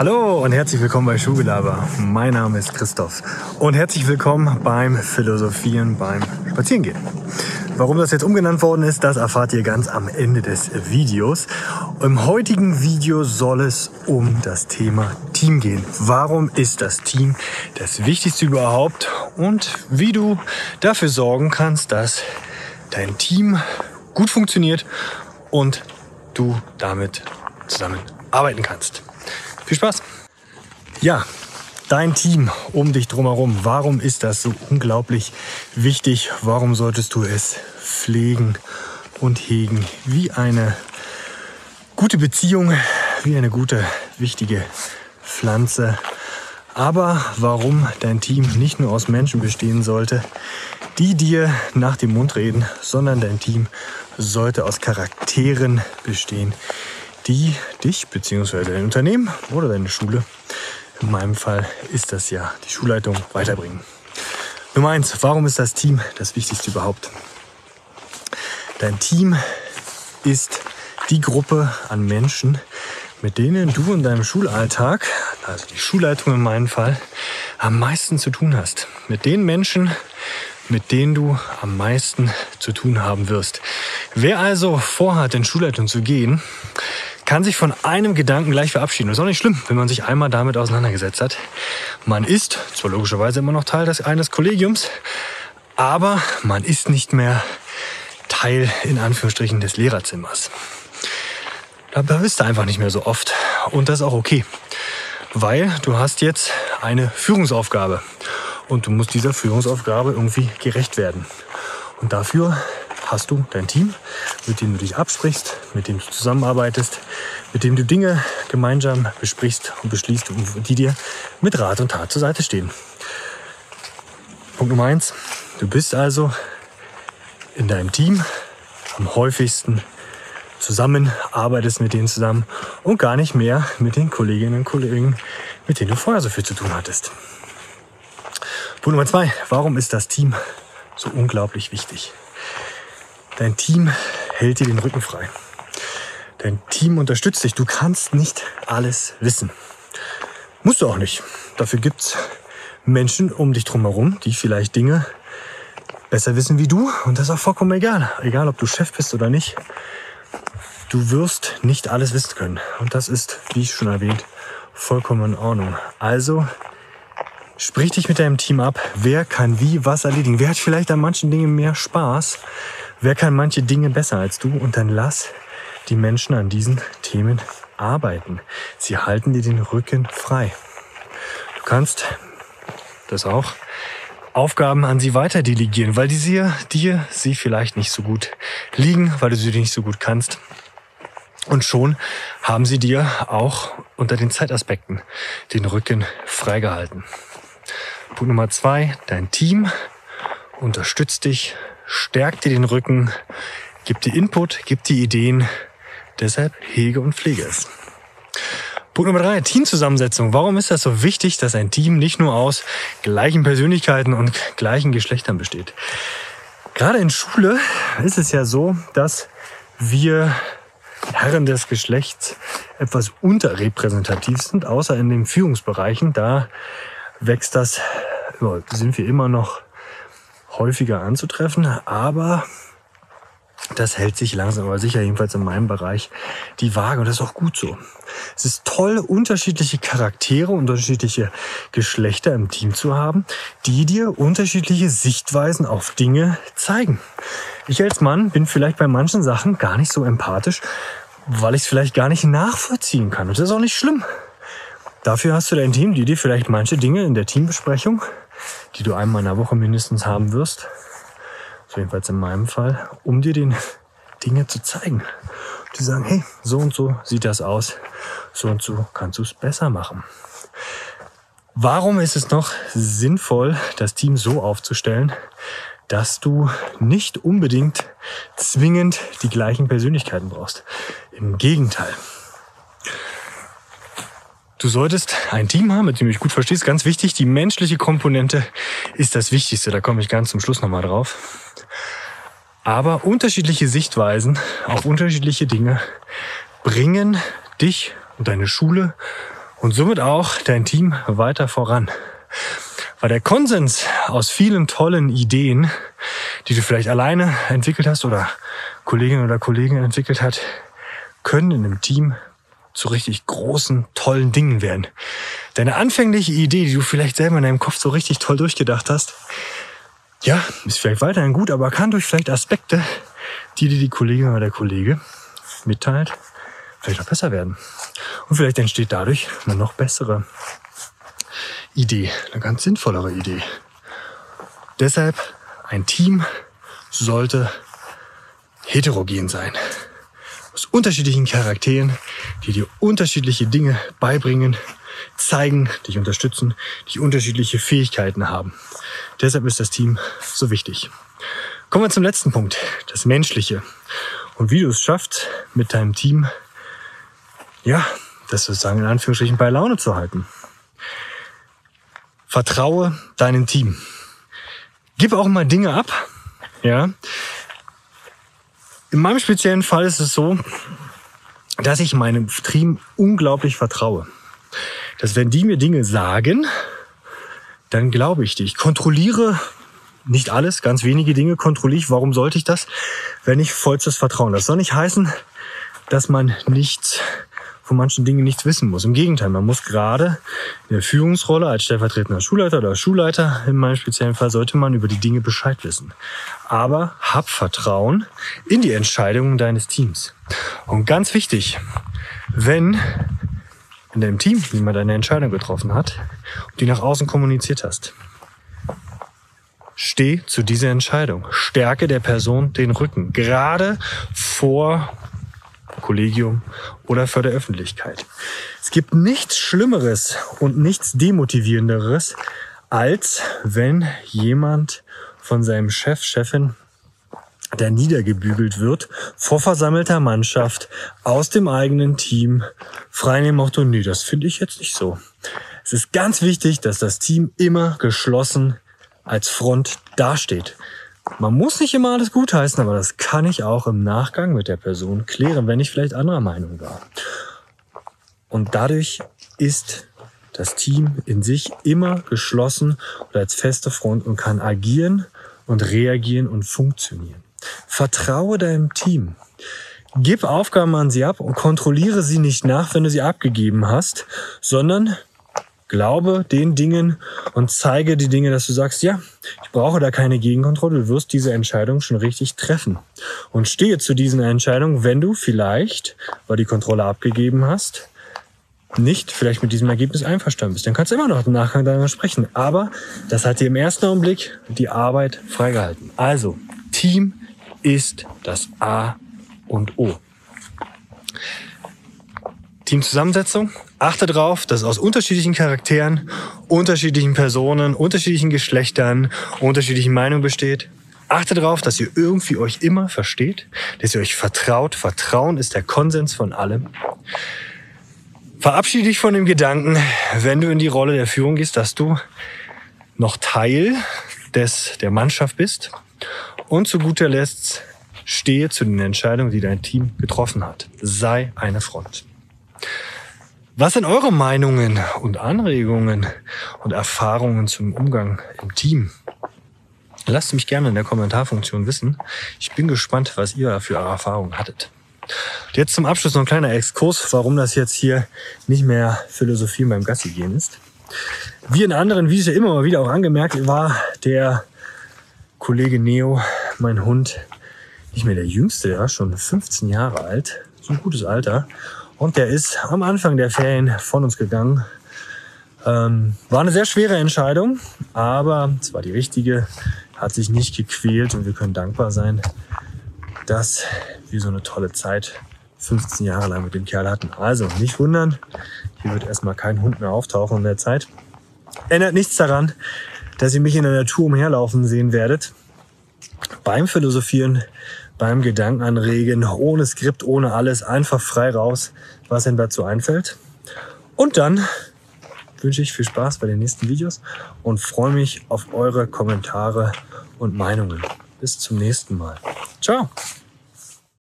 Hallo und herzlich willkommen bei Schulgelaber. Mein Name ist Christoph und herzlich willkommen beim Philosophieren beim Spazierengehen. Warum das jetzt umgenannt worden ist, das erfahrt ihr ganz am Ende des Videos. Im heutigen Video soll es um das Thema Team gehen. Warum ist das Team das Wichtigste überhaupt und wie du dafür sorgen kannst, dass dein Team gut funktioniert und du damit zusammen arbeiten kannst. Viel Spaß! Ja, dein Team um dich drumherum. Warum ist das so unglaublich wichtig? Warum solltest du es pflegen und hegen wie eine gute Beziehung, wie eine gute, wichtige Pflanze? Aber warum dein Team nicht nur aus Menschen bestehen sollte, die dir nach dem Mund reden, sondern dein Team sollte aus Charakteren bestehen, die dich bzw. dein Unternehmen oder deine Schule, in meinem Fall ist das ja die Schulleitung, weiterbringen. Nummer eins, warum ist das Team das Wichtigste überhaupt? Dein Team ist die Gruppe an Menschen, mit denen du in deinem Schulalltag, also die Schulleitung in meinem Fall, am meisten zu tun hast. Mit den Menschen, mit denen du am meisten zu tun haben wirst. Wer also vorhat, in Schulleitung zu gehen, kann sich von einem Gedanken gleich verabschieden. Das ist auch nicht schlimm, wenn man sich einmal damit auseinandergesetzt hat. Man ist zwar logischerweise immer noch Teil des, eines Kollegiums, aber man ist nicht mehr Teil in Anführungsstrichen des Lehrerzimmers. Da bist du einfach nicht mehr so oft. Und das ist auch okay. Weil du hast jetzt eine Führungsaufgabe. Und du musst dieser Führungsaufgabe irgendwie gerecht werden. Und dafür hast du dein Team, mit dem du dich absprichst, mit dem du zusammenarbeitest, mit dem du Dinge gemeinsam besprichst und beschließt die dir mit Rat und Tat zur Seite stehen. Punkt Nummer eins. Du bist also in deinem Team am häufigsten zusammen, arbeitest mit denen zusammen und gar nicht mehr mit den Kolleginnen und Kollegen, mit denen du vorher so viel zu tun hattest. Punkt Nummer zwei. Warum ist das Team so unglaublich wichtig? Dein Team hält dir den Rücken frei. Dein Team unterstützt dich. Du kannst nicht alles wissen. Musst du auch nicht. Dafür gibt's Menschen um dich drumherum, die vielleicht Dinge besser wissen wie du. Und das ist auch vollkommen egal. Egal, ob du Chef bist oder nicht. Du wirst nicht alles wissen können. Und das ist, wie ich schon erwähnt, vollkommen in Ordnung. Also Sprich dich mit deinem Team ab. Wer kann wie was erledigen? Wer hat vielleicht an manchen Dingen mehr Spaß? Wer kann manche Dinge besser als du? Und dann lass die Menschen an diesen Themen arbeiten. Sie halten dir den Rücken frei. Du kannst das auch Aufgaben an sie weiter delegieren, weil die sie, dir sie vielleicht nicht so gut liegen, weil du sie nicht so gut kannst. Und schon haben sie dir auch unter den Zeitaspekten den Rücken freigehalten. Punkt Nummer zwei, dein Team unterstützt dich, stärkt dir den Rücken, gibt dir Input, gibt dir Ideen. Deshalb hege und pflege es. Punkt Nummer drei, Teamzusammensetzung. Warum ist das so wichtig, dass ein Team nicht nur aus gleichen Persönlichkeiten und gleichen Geschlechtern besteht? Gerade in Schule ist es ja so, dass wir Herren des Geschlechts etwas unterrepräsentativ sind, außer in den Führungsbereichen. Da wächst das, sind wir immer noch häufiger anzutreffen, aber das hält sich langsam aber sicher, jedenfalls in meinem Bereich, die Waage. Und das ist auch gut so. Es ist toll, unterschiedliche Charaktere, unterschiedliche Geschlechter im Team zu haben, die dir unterschiedliche Sichtweisen auf Dinge zeigen. Ich als Mann bin vielleicht bei manchen Sachen gar nicht so empathisch, weil ich es vielleicht gar nicht nachvollziehen kann. Und das ist auch nicht schlimm. Dafür hast du dein Team, die dir vielleicht manche Dinge in der Teambesprechung, die du einmal in der Woche mindestens haben wirst, so jedenfalls in meinem Fall, um dir den Dinge zu zeigen. Die sagen, hey, so und so sieht das aus, so und so kannst du es besser machen. Warum ist es noch sinnvoll, das Team so aufzustellen, dass du nicht unbedingt zwingend die gleichen Persönlichkeiten brauchst? Im Gegenteil. Du solltest ein Team haben, mit dem du dich gut verstehst. Ganz wichtig, die menschliche Komponente ist das Wichtigste. Da komme ich ganz zum Schluss nochmal drauf. Aber unterschiedliche Sichtweisen auf unterschiedliche Dinge bringen dich und deine Schule und somit auch dein Team weiter voran. Weil der Konsens aus vielen tollen Ideen, die du vielleicht alleine entwickelt hast oder Kollegin oder Kollegen entwickelt hat, können in einem Team zu richtig großen, tollen Dingen werden. Deine anfängliche Idee, die du vielleicht selber in deinem Kopf so richtig toll durchgedacht hast, ja, ist vielleicht weiterhin gut, aber kann durch vielleicht Aspekte, die dir die Kollegin oder der Kollege mitteilt, vielleicht auch besser werden. Und vielleicht entsteht dadurch eine noch bessere Idee, eine ganz sinnvollere Idee. Deshalb ein Team sollte heterogen sein. Aus unterschiedlichen Charakteren, die dir unterschiedliche Dinge beibringen, zeigen, dich unterstützen, die unterschiedliche Fähigkeiten haben. Deshalb ist das Team so wichtig. Kommen wir zum letzten Punkt, das Menschliche. Und wie du es schaffst, mit deinem Team, ja, das sozusagen in Anführungsstrichen bei Laune zu halten. Vertraue deinem Team. Gib auch mal Dinge ab. Ja. In meinem speziellen Fall ist es so, dass ich meinem Team unglaublich vertraue. Dass wenn die mir Dinge sagen, dann glaube ich die. Ich kontrolliere nicht alles, ganz wenige Dinge kontrolliere ich. Warum sollte ich das? Wenn ich vollstes Vertrauen. Das soll nicht heißen, dass man nichts von manchen Dingen nichts wissen muss. Im Gegenteil, man muss gerade in der Führungsrolle als stellvertretender Schulleiter oder Schulleiter, in meinem speziellen Fall, sollte man über die Dinge Bescheid wissen. Aber hab Vertrauen in die Entscheidungen deines Teams. Und ganz wichtig, wenn in deinem Team jemand eine Entscheidung getroffen hat und die nach außen kommuniziert hast, steh zu dieser Entscheidung. Stärke der Person den Rücken. Gerade vor Kollegium oder vor der Öffentlichkeit. Es gibt nichts Schlimmeres und nichts Demotivierenderes, als wenn jemand von seinem Chef, Chefin, der niedergebügelt wird, vor versammelter Mannschaft, aus dem eigenen Team, frei dem Motto, nee, das finde ich jetzt nicht so. Es ist ganz wichtig, dass das Team immer geschlossen als Front dasteht. Man muss nicht immer alles gutheißen, aber das kann ich auch im Nachgang mit der Person klären, wenn ich vielleicht anderer Meinung war. Und dadurch ist das Team in sich immer geschlossen oder als feste Front und kann agieren und reagieren und funktionieren. Vertraue deinem Team. Gib Aufgaben an sie ab und kontrolliere sie nicht nach, wenn du sie abgegeben hast, sondern Glaube den Dingen und zeige die Dinge, dass du sagst, ja, ich brauche da keine Gegenkontrolle, du wirst diese Entscheidung schon richtig treffen. Und stehe zu diesen Entscheidungen, wenn du vielleicht, weil die Kontrolle abgegeben hast, nicht vielleicht mit diesem Ergebnis einverstanden bist. Dann kannst du immer noch im Nachgang darüber sprechen. Aber das hat dir im ersten Augenblick die Arbeit freigehalten. Also, Team ist das A und O. Teamzusammensetzung. Achte darauf, dass es aus unterschiedlichen Charakteren, unterschiedlichen Personen, unterschiedlichen Geschlechtern, unterschiedlichen Meinungen besteht. Achte darauf, dass ihr irgendwie euch immer versteht, dass ihr euch vertraut. Vertrauen ist der Konsens von allem. Verabschiede dich von dem Gedanken, wenn du in die Rolle der Führung gehst, dass du noch Teil des, der Mannschaft bist. Und zu guter Letzt stehe zu den Entscheidungen, die dein Team getroffen hat. Sei eine Front. Was sind eure Meinungen und Anregungen und Erfahrungen zum Umgang im Team? Lasst mich gerne in der Kommentarfunktion wissen. Ich bin gespannt, was ihr für eure Erfahrungen hattet. Jetzt zum Abschluss noch ein kleiner Exkurs, warum das jetzt hier nicht mehr Philosophie beim Gassi gehen ist. Wie in anderen Videos ja immer mal wieder auch angemerkt, war der Kollege Neo, mein Hund, nicht mehr der jüngste, war schon 15 Jahre alt. So ein gutes Alter. Und der ist am Anfang der Ferien von uns gegangen. Ähm, war eine sehr schwere Entscheidung, aber es war die richtige, hat sich nicht gequält und wir können dankbar sein, dass wir so eine tolle Zeit 15 Jahre lang mit dem Kerl hatten. Also nicht wundern, hier wird erstmal kein Hund mehr auftauchen in der Zeit. Ändert nichts daran, dass ihr mich in der Natur umherlaufen sehen werdet. Beim Philosophieren beim Gedankenanregen, ohne Skript, ohne alles, einfach frei raus, was denn dazu einfällt. Und dann wünsche ich viel Spaß bei den nächsten Videos und freue mich auf eure Kommentare und Meinungen. Bis zum nächsten Mal. Ciao.